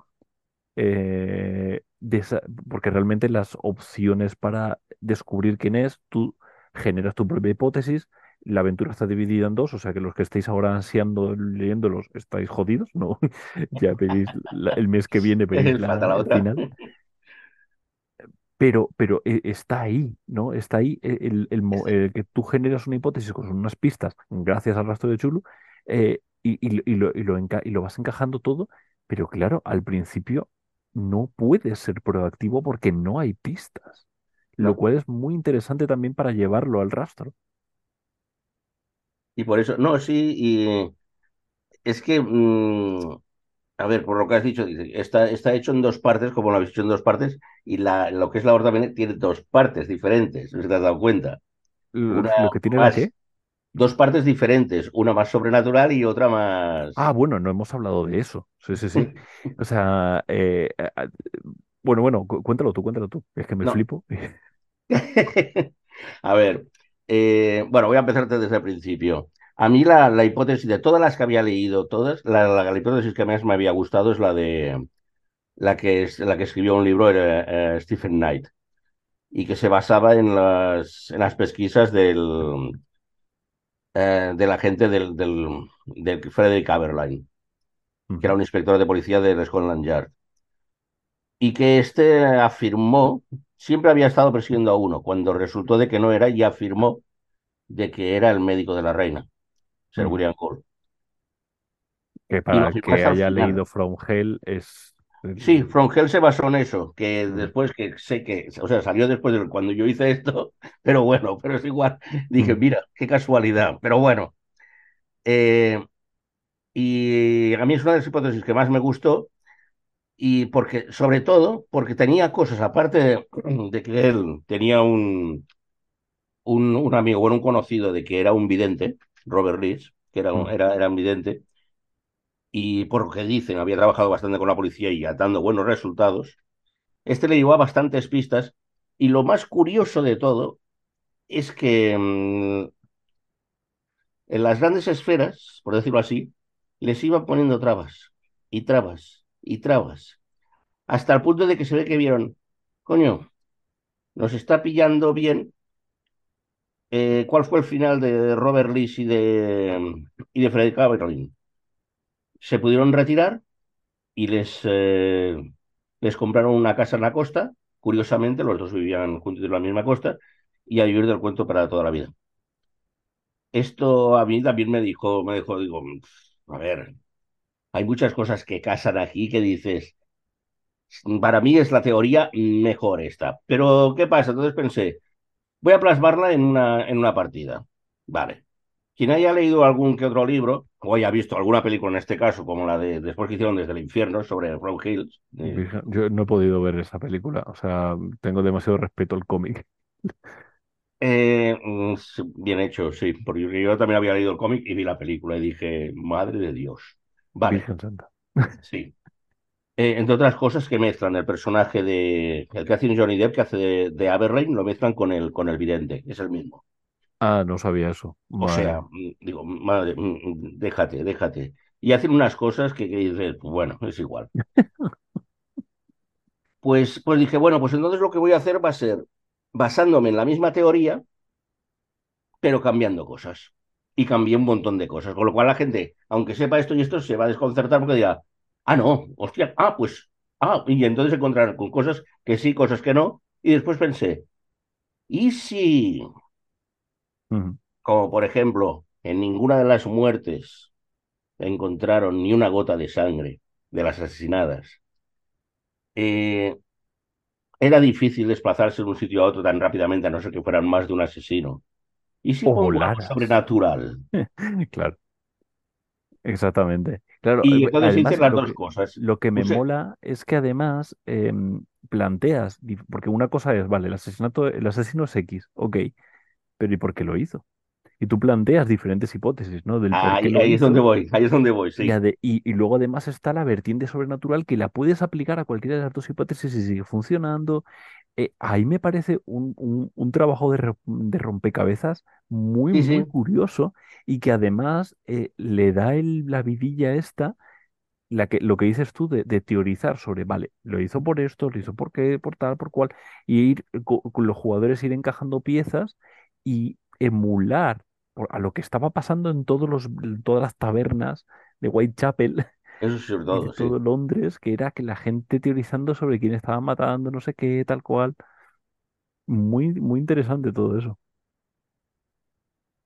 eh, desa- porque realmente las opciones para descubrir quién es, tú generas tu propia hipótesis. La aventura está dividida en dos, o sea que los que estáis ahora ansiando leyéndolos estáis jodidos, ¿no? Ya pedís la- el mes que viene pedís la, final. Pero, pero eh, está ahí, ¿no? Está ahí eh, el, que tú generas una hipótesis con unas pistas gracias al rastro de Chulu eh, y, y lo, y lo- y lo enca- y lo vas encajando todo, pero claro, al principio. no puedes ser proactivo porque no hay pistas, lo cual es muy interesante también para llevarlo al rastro. Y por eso, no, sí, y es que, mm, a ver, por lo que has dicho, está, está hecho en dos partes, como lo habéis hecho en dos partes, y la, lo que es la Bene tiene dos partes diferentes, no sé si te has dado cuenta. Una Lo que tiene la. Dos partes diferentes, una más sobrenatural y otra Ah, más. bueno, no hemos hablado de eso. Sí, sí, sí. O sea, eh, bueno, bueno, cu- cuéntalo tú, cuéntalo tú. Es que me No. flipo. A ver, eh, bueno, voy a empezarte desde el principio. A mí la, la hipótesis de todas las que había leído, todas, la, la- la hipótesis que más me había gustado es la de la que, es, la que escribió un libro eh, eh, Stephen Knight y que se basaba en las, en las pesquisas del, eh, del agente del, del, del Frederick Aberline, que era un inspector de policía de Scotland Yard, y que este afirmó, siempre había estado persiguiendo a uno, cuando resultó de que no era, y afirmó de que era el médico de la reina, Sir ujú. William Cole. Que para que haya leído From Hell es... Sí, From Hell se basó en eso, que después que sé que, o sea, salió después de cuando yo hice esto, pero bueno, pero es igual. Dije, mira, qué casualidad, pero bueno. Eh, y a mí es una de las hipótesis que más me gustó, y porque, sobre todo, porque tenía cosas, aparte de, de que él tenía un, un, un amigo, bueno, un conocido de que era un vidente, Robert Leeds, que era, un- era, era un vidente, y por lo que dicen, había trabajado bastante con la policía y dando buenos resultados. Este le llevó a bastantes pistas y lo más curioso de todo es que mmm, en las grandes esferas, por decirlo así, les iban poniendo trabas y trabas y trabas, hasta el punto de que se ve que vieron, coño, nos está pillando bien. Eh, ¿Cuál fue el final de Robert Lee y de, y de Freddy Caberlin? Se pudieron retirar y les, eh, les compraron una casa en la costa. Curiosamente, los dos vivían juntos en la misma costa y a vivir del cuento para toda la vida. Esto a mí también me dijo, me dijo, digo, a ver, hay muchas cosas que casan aquí que dices, para mí es la teoría mejor esta. Pero, ¿qué pasa? Entonces pensé, voy a plasmarla en una, en una partida. Vale. Quien haya leído algún que otro libro, o haya visto alguna película en este caso, como la de después que hicieron Desde el Infierno sobre From Hills, eh, Yo no he podido ver esa película. O sea, tengo demasiado respeto al cómic. eh, mm, bien hecho, sí, porque yo, yo también había leído el cómic y vi la película y dije, madre de Dios. Vale, Virgen Santa. sí. Eh, entre otras cosas que mezclan el personaje de el que hace Johnny Depp, que hace de, de Aberrain, lo mezclan con el, con el vidente, es el mismo. Ah, no sabía eso. O sea, mm, digo, madre, mm, mm, déjate, déjate. Y hacen unas cosas que, que dices, pues bueno, es igual. Pues, pues dije, bueno, pues entonces lo que voy a hacer va a ser basándome en la misma teoría, pero cambiando cosas. Y cambié un montón de cosas. Con lo cual la gente, aunque sepa esto y esto, se va a desconcertar porque dirá, ah, no, hostia, ah, pues, ah, y entonces encontrarán con cosas que sí, cosas que no. Y después pensé, ¿y si, Como por ejemplo, en ninguna de las muertes encontraron ni una gota de sangre de las asesinadas? Eh, era difícil desplazarse de un sitio a otro tan rápidamente, a no ser que fueran más de un asesino. ¿Y si algo volaras. sobrenatural? Claro, exactamente. Claro, Y eh, entonces además las lo dos cosas. lo que me mola es que además em, planteas, porque una cosa es, vale, el asesinato, el asesino es X, ok, pero ¿y por qué lo hizo? Y tú planteas diferentes hipótesis, ¿no? Del qué ahí, es donde voy, ahí es donde voy, Y, sí. y, y luego además está la vertiente sobrenatural que la puedes aplicar a cualquiera de las dos hipótesis y sigue funcionando. Eh, ahí me parece un, un- un trabajo de, de rompecabezas muy, Sí, sí, muy curioso y que además eh, le da el- la vidilla esta, la que, lo que dices tú de, de teorizar sobre, vale, lo hizo por esto, lo hizo por qué, por tal, por cual, y ir co- con los jugadores ir encajando piezas y emular a lo que estaba pasando en todos los, todas las tabernas de Whitechapel eso y de todo, sí. Londres, que era que la gente teorizando sobre quién estaba matando, no sé qué, tal cual. Muy, muy interesante todo eso.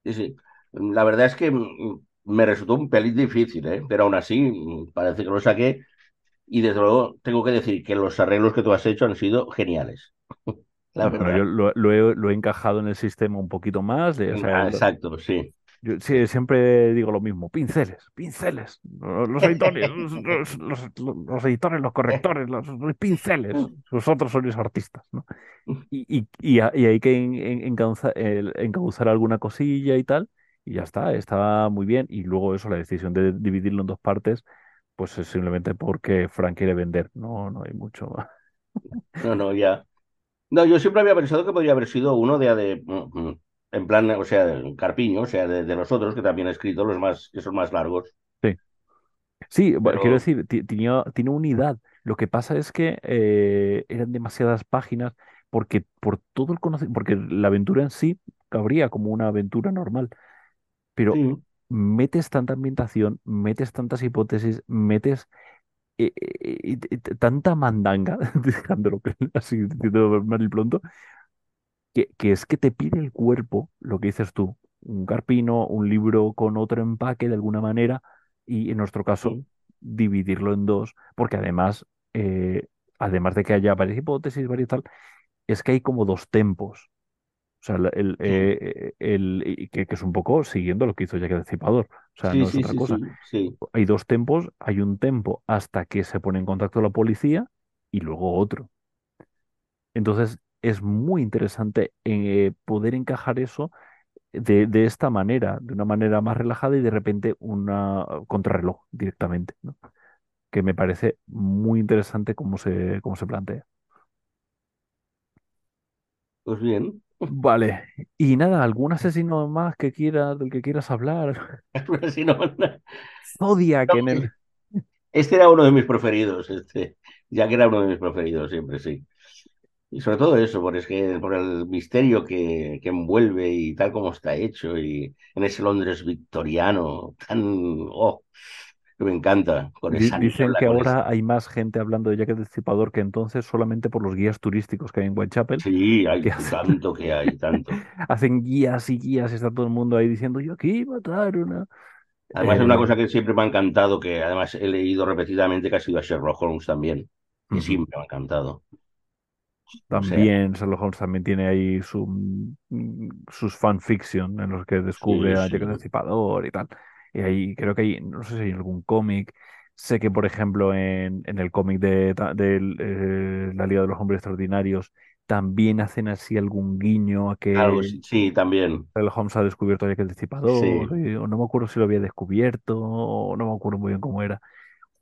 Sí, sí. La verdad es que mm, me resultó un pelín difícil, ¿eh? Pero aún así, mm, parece que lo saqué. Y desde luego tengo que decir que los arreglos que tú has hecho han sido geniales, la Bueno, yo verdad. lo, lo he, lo he encajado en el sistema un poquito más. De, o sea, Ah, lo- exacto, sí. yo sí, siempre digo lo mismo, pinceles, pinceles. Los editores, los, los- los- editores, los correctores, los, los pinceles. Vosotros sois artistas, ¿no? Y, y, y, ha- y hay que en- en- encauza- el- encauzar alguna cosilla y tal, y ya está, está muy bien. Y luego eso, la decisión de dividirlo en dos partes, pues es simplemente porque Frank quiere vender, no, no hay mucho más. No, no, ya. No, yo siempre había pensado que podría haber sido uno de, de mm, mm, en plan, o sea, de Carpiño, o sea, de, de los otros que también he escrito, los más, que son más largos. Sí, sí, bueno, quiero decir, tiene unidad. Lo que pasa es que eh, eran demasiadas páginas porque por todo el conocimiento, porque la aventura en sí cabría como una aventura normal, pero sí, metes tanta ambientación, metes tantas hipótesis, metes eh, eh, tanta mandanga, dejándolo así, diciendo mal y pronto, que, que es que te pide el cuerpo, lo que dices tú, un carpino, un libro con otro empaque de alguna manera, y en nuestro caso, sí, dividirlo en dos, porque además, eh, además de que haya varias hipótesis, varias tal, es que hay como dos tempos. O sea, el, eh, el- que, que es un poco siguiendo lo que hizo Jack el Destripador. O sea, sí, no es sí, otra sí, cosa. Hay dos tempos, hay un tempo hasta que se pone en contacto la policía y luego otro. Entonces, es muy interesante eh, poder encajar eso de, de esta manera, de una manera más relajada y de repente una contrarreloj directamente, ¿no? Que me parece muy interesante cómo se, cómo se plantea. Pues bien. Vale, y nada, ¿algún asesino más que quieras, del que quieras hablar? Sí, no, no. Zodiac en el... Este era uno de mis preferidos, este, ya que era uno de mis preferidos siempre, sí. Y sobre todo eso, por, es que, por el misterio que, que envuelve y tal como está hecho, y en ese Londres victoriano, tan, oh, que me encanta, con esa Dicen que ahora hay más gente hablando de Jack el Destripador que entonces solamente por los guías turísticos que hay en Whitechapel, Sí, hay que hacen, tanto que hay, tanto. hacen guías y guías y está todo el mundo ahí diciendo, yo aquí mataron a... Además, es una Eh, cosa que siempre me ha encantado, que además he leído repetidamente, que ha sido a Sherlock Holmes también, que siempre me ha encantado. O sea, También Sherlock Holmes también tiene ahí su, mm, sus fanfiction en los que descubre sí, a Jack el sí. Destripador y tal. Y ahí creo que hay, no sé si hay algún cómic. Sé que, por ejemplo, en, en el cómic de, ta- del, eh, La Liga de los Hombres Extraordinarios también hacen así algún guiño a Algo, que sí, sí, también. Sherlock Holmes ha descubierto a Jack el Destripador, Sí. o no me acuerdo si lo había descubierto, o no me acuerdo muy bien cómo era.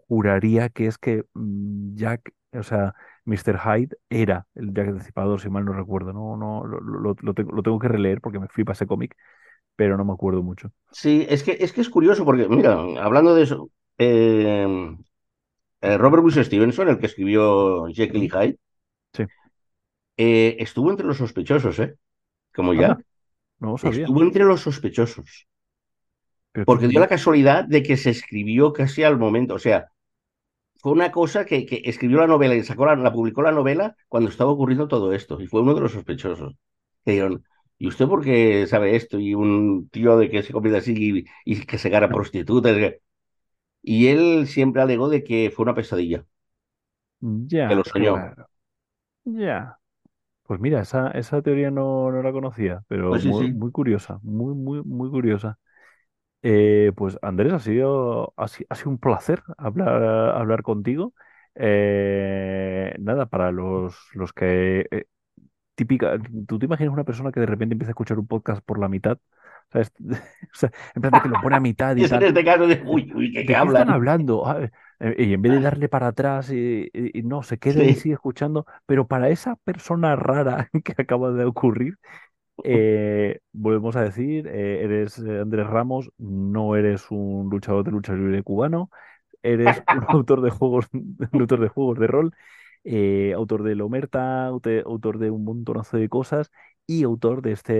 Juraría que es que mm, Jack, o sea, Mr. Hyde era el Jack el Destripador, si mal no recuerdo. No, no, lo, lo- lo tengo, lo tengo que releer porque me flipa ese cómic, pero no me acuerdo mucho. Sí, es que, es que es curioso porque, mira, hablando de eso, eh, eh, Robert Louis Stevenson, el que escribió Jekyll y. Hyde, Sí. eh, estuvo entre los sospechosos, ¿eh? Como Anda, Jack, no sabía. estuvo entre los sospechosos, Pero porque dio la casualidad de que se escribió casi al momento, o sea, fue una cosa que, que escribió la novela y sacó la, la publicó la novela cuando estaba ocurriendo todo esto, y fue uno de los sospechosos. Que dijeron, ¿y usted por qué sabe esto? Y un tío de que se convierte así y, y que se gana prostitutas. Y él siempre alegó de que fue una pesadilla, que lo Ya, soñó. claro. Ya. Pues mira, esa, esa teoría no, no la conocía, pero Pues sí, muy, sí. muy curiosa, muy, muy, muy curiosa. Eh, pues Andrés, ha sido, ha, ha sido un placer hablar, hablar contigo. Eh, nada, para los, los que... típica, ¿tú te imaginas una persona que de repente empieza a escuchar un podcast por la mitad? ¿Sabes? O sea, en plan de que lo pone a mitad y en tal. este caso de, uy, uy, ¿qué, qué ¿De qué están hablan? hablando? Ah, Y en vez de darle para atrás y, y- y no, se queda Sí. sigue escuchando. Pero para esa persona rara que acaba de ocurrir, eh, volvemos a decir, eh, eres eh, Andrés Ramos, no eres un luchador de lucha libre cubano, eres un autor de juegos, un autor de juegos de rol, eh, autor de Lomerta, aute- autor de un montonazo de cosas y autor de este,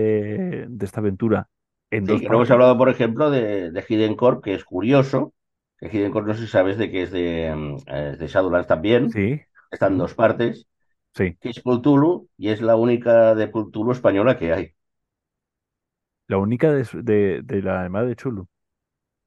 de esta aventura en Sí, hemos hablado, por ejemplo, de, de Hidden Corp, que es curioso. Que Hidden Corp, no sé si sabes de que es de, mm, eh, es de Shadowlands también. Sí, Está en ujú, dos partes. sí. Que es Cthulhu y es la única de Cthulhu española que hay. La única de, de, de la además de Chulu.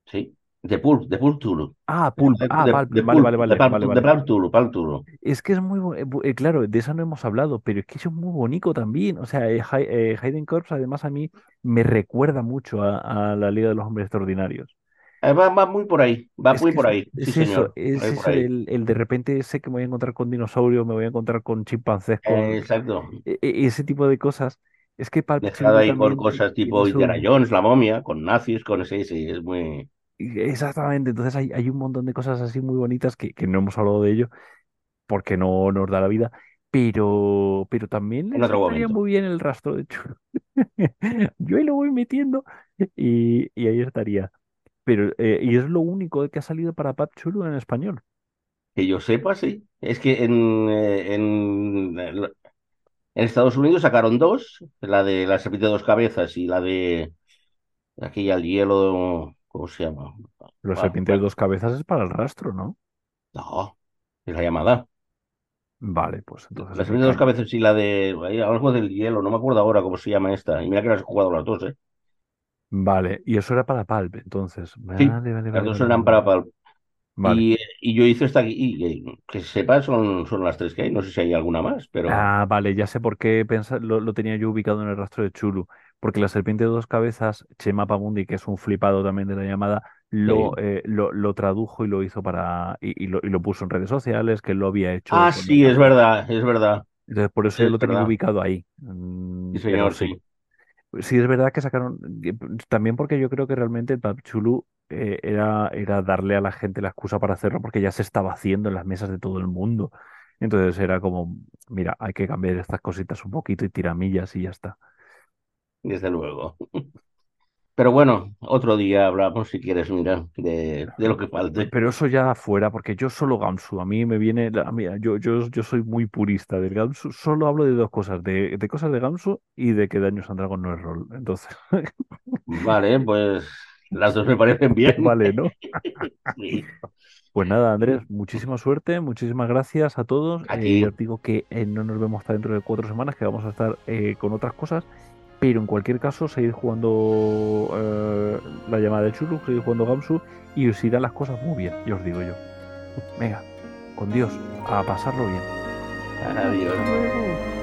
Sí. De Pulp, de Pulp Tulu. Ah, Pulp. Ah, De, Pulp. de Vale, Pulp, vale, vale, Pulp, vale, de vale. Pulp Tulu, Pulp Tulu. Es que es muy, eh, eh, claro, de eso no hemos hablado, pero es que eso es muy bonito también. O sea, eh, eh, Hayden Corps además a mí me recuerda mucho a, a la Liga de los Hombres Extraordinarios. Eh, Va, va muy por ahí, va Es muy por es, ahí, sí eso, señor, es eso el, el de repente sé que me voy a encontrar con dinosaurios, me voy a encontrar con chimpancés, Eh, exacto. e- e- ese tipo de cosas. Es que Fiction ahí con cosas tipo Indiana. Jones, la momia, con nazis, con ese, sí, es muy... Exactamente, entonces hay, hay un montón de cosas así muy bonitas que, que no hemos hablado de ello porque no nos da la vida, pero, pero también le muy bien el rastro de chulo. Yo ahí lo voy metiendo y, y ahí estaría. Pero, eh, y es lo único que ha salido para Pat Chulo en español. Que yo sepa, sí. Es que en, eh, en, en Estados Unidos sacaron dos, la de la serpiente de dos cabezas y la de aquella el hielo, ¿cómo se llama? Los serpientes de dos cabezas es para el rastro, ¿no? no, es la llamada. Vale, pues La entonces me serpiente de dos cabezas y la de algo del hielo, no me acuerdo ahora cómo se llama esta. Y mira que las he jugado las dos, ¿eh? Vale, y eso era para Palp, entonces. Sí, Vale, vale, las vale, dos vale, vale, eran vale. para. Vale. Y, y yo hice esta, y, y que se sepa, son, son las tres que hay. No sé si hay alguna más, pero Ah, vale, ya sé por qué pensa- lo, lo tenía yo ubicado en el rastro de Chulu. Porque la serpiente de dos cabezas, Chema Pamundi, que es un flipado también de la llamada, lo, sí. eh, lo, lo tradujo y lo hizo para. Y, y lo, y lo puso en redes sociales, que él lo había hecho Ah, el sí, es verdad, es verdad, Entonces, por eso yo es lo tenía ubicado ahí. Mm, Sí, pero señor, sí. sí. Sí, es verdad que sacaron, también porque yo creo que realmente el Pap Chulu eh, era, era darle a la gente la excusa para hacerlo porque ya se estaba haciendo en las mesas de todo el mundo. Entonces era como, mira, hay que cambiar estas cositas un poquito y tiramillas y ya está. Desde luego. Pero bueno, otro día hablamos, si quieres, mira, de, de lo que falte. Pero eso ya fuera, porque yo solo Gamsu, a mí me viene, la- mira, yo, yo, yo soy muy purista del Gamsu, solo hablo de dos cosas, de, de cosas de Gamsu y de que Daños and Dragons no es rol. Entonces, Vale, pues las dos me parecen bien. vale, ¿no? Sí. Pues nada, Andrés, muchísima suerte, muchísimas gracias a todos. A Eh, os digo que eh, no nos vemos hasta dentro de cuatro semanas, que vamos a estar eh, con otras cosas, pero en cualquier caso, seguir jugando eh, la llamada de Chulu, seguir jugando Gamsu y os irán las cosas muy bien, ya os digo yo. Venga, con Dios, a pasarlo bien. Adiós.